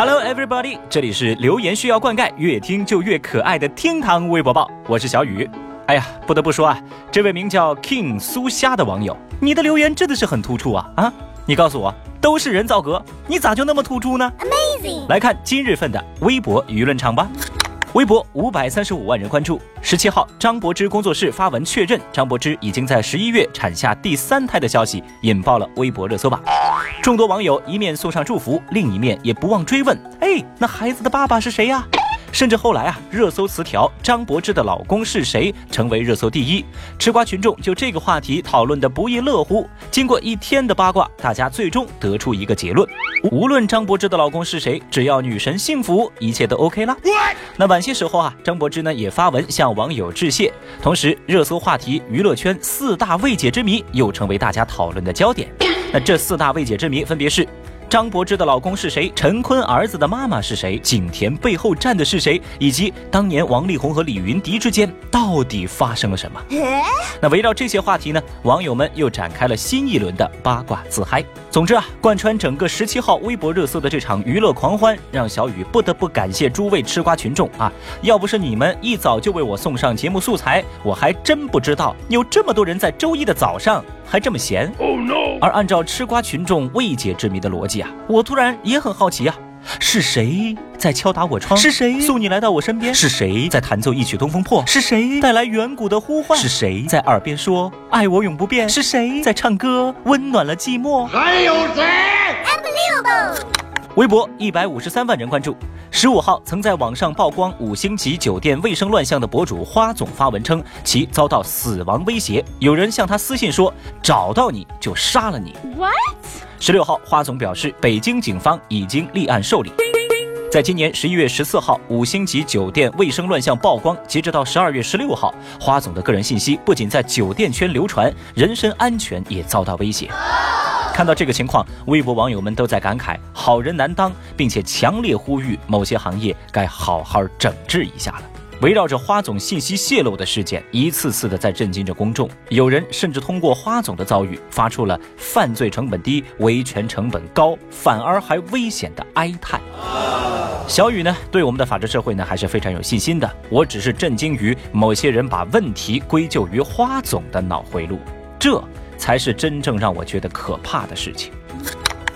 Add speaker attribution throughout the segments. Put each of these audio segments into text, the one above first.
Speaker 1: Hello everybody，这里是留言需要灌溉，越听就越可爱的厅堂微博报，我是小雨。哎呀，不得不说啊，这位名叫 King 苏虾的网友，你的留言真的是很突出啊啊！你告诉我，都是人造革，你咋就那么突出呢？Amazing！来看今日份的微博舆论场吧。微博五百三十五万人关注。十七号，张柏芝工作室发文确认，张柏芝已经在十一月产下第三胎的消息，引爆了微博热搜榜。众多网友一面送上祝福，另一面也不忘追问：哎，那孩子的爸爸是谁呀？甚至后来啊，热搜词条“张柏芝的老公是谁”成为热搜第一，吃瓜群众就这个话题讨论的不亦乐乎。经过一天的八卦，大家最终得出一个结论：无论张柏芝的老公是谁，只要女神幸福，一切都 OK 啦。那晚些时候啊，张柏芝呢也发文向网友致谢，同时热搜话题娱乐圈四大未解之谜又成为大家讨论的焦点。那这四大未解之谜分别是。张柏芝的老公是谁？陈坤儿子的妈妈是谁？景甜背后站的是谁？以及当年王力宏和李云迪之间到底发生了什么？那围绕这些话题呢，网友们又展开了新一轮的八卦自嗨。总之啊，贯穿整个十七号微博热搜的这场娱乐狂欢，让小雨不得不感谢诸位吃瓜群众啊！要不是你们一早就为我送上节目素材，我还真不知道有这么多人在周一的早上还这么闲。而按照吃瓜群众未解之谜的逻辑啊，我突然也很好奇啊，是谁在敲打我窗？是谁送你来到我身边？是谁在弹奏一曲东风破？是谁带来远古的呼唤？是谁在耳边说爱我永不变？是谁在唱歌温暖了寂寞？还有谁？微博一百五十三万人关注。十五号，曾在网上曝光五星级酒店卫生乱象的博主花总发文称，其遭到死亡威胁，有人向他私信说，找到你就杀了你。What？十六号，花总表示，北京警方已经立案受理。在今年十一月十四号，五星级酒店卫生乱象曝光，截止到十二月十六号，花总的个人信息不仅在酒店圈流传，人身安全也遭到威胁。看到这个情况，微博网友们都在感慨好人难当，并且强烈呼吁某些行业该好好整治一下了。围绕着花总信息泄露的事件，一次次的在震惊着公众。有人甚至通过花总的遭遇，发出了犯罪成本低、维权成本高，反而还危险的哀叹。小雨呢，对我们的法治社会呢，还是非常有信心的。我只是震惊于某些人把问题归咎于花总的脑回路，这。才是真正让我觉得可怕的事情。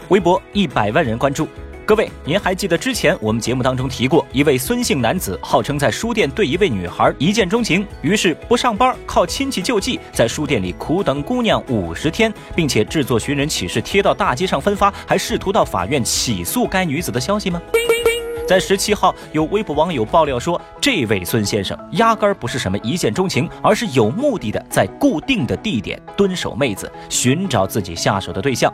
Speaker 1: 微博一百万人关注，各位，您还记得之前我们节目当中提过，一位孙姓男子号称在书店对一位女孩一见钟情，于是不上班，靠亲戚救济，在书店里苦等姑娘五十天，并且制作寻人启事贴到大街上分发，还试图到法院起诉该女子的消息吗？在十七号，有微博网友爆料说，这位孙先生压根儿不是什么一见钟情，而是有目的的在固定的地点蹲守妹子，寻找自己下手的对象。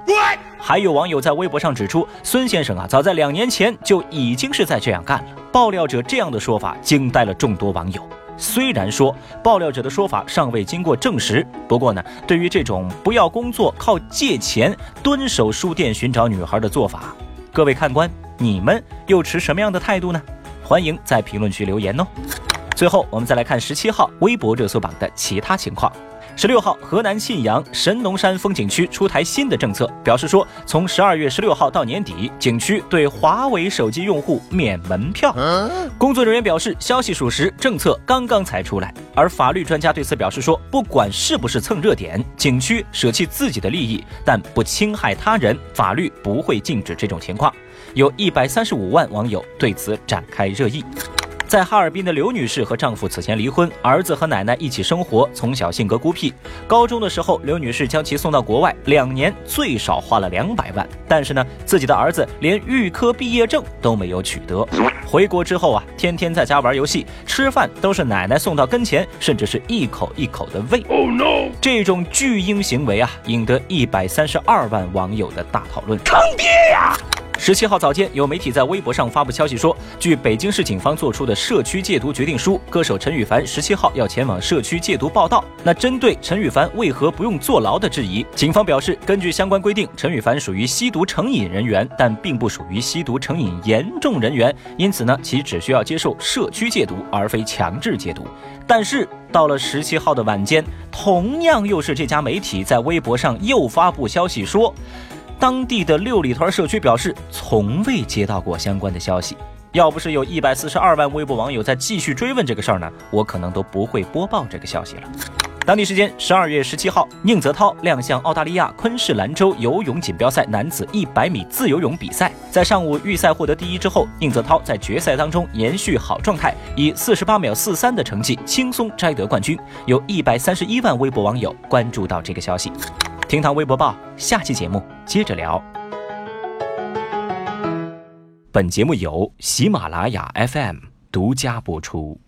Speaker 1: 还有网友在微博上指出，孙先生啊，早在两年前就已经是在这样干了。爆料者这样的说法惊呆了众多网友。虽然说爆料者的说法尚未经过证实，不过呢，对于这种不要工作靠借钱蹲守书店寻找女孩的做法，各位看官。你们又持什么样的态度呢？欢迎在评论区留言哦。最后，我们再来看十七号微博热搜榜的其他情况。十六号，河南信阳神农山风景区出台新的政策，表示说，从十二月十六号到年底，景区对华为手机用户免门票。工作人员表示，消息属实，政策刚刚才出来。而法律专家对此表示说，不管是不是蹭热点，景区舍弃自己的利益，但不侵害他人，法律不会禁止这种情况。有一百三十五万网友对此展开热议。在哈尔滨的刘女士和丈夫此前离婚，儿子和奶奶一起生活，从小性格孤僻。高中的时候，刘女士将其送到国外，两年最少花了两百万。但是呢，自己的儿子连预科毕业证都没有取得。回国之后啊，天天在家玩游戏，吃饭都是奶奶送到跟前，甚至是一口一口的喂。这种巨婴行为啊，引得一百三十二万网友的大讨论。坑爹呀！十七号早间，有媒体在微博上发布消息说，据北京市警方做出的社区戒毒决定书，歌手陈羽凡十七号要前往社区戒毒报道。那针对陈羽凡为何不用坐牢的质疑，警方表示，根据相关规定，陈羽凡属于吸毒成瘾人员，但并不属于吸毒成瘾严重人员，因此呢，其只需要接受社区戒毒，而非强制戒毒。但是到了十七号的晚间，同样又是这家媒体在微博上又发布消息说。当地的六里屯社区表示，从未接到过相关的消息。要不是有一百四十二万微博网友在继续追问这个事儿呢，我可能都不会播报这个消息了。当地时间十二月十七号，宁泽涛亮相澳大利亚昆士兰州游泳锦标赛男子一百米自由泳比赛。在上午预赛获得第一之后，宁泽涛在决赛当中延续好状态，以四十八秒四三的成绩轻松摘得冠军。有一百三十一万微博网友关注到这个消息。厅堂微博报，下期节目接着聊。本节目由喜马拉雅 FM 独家播出。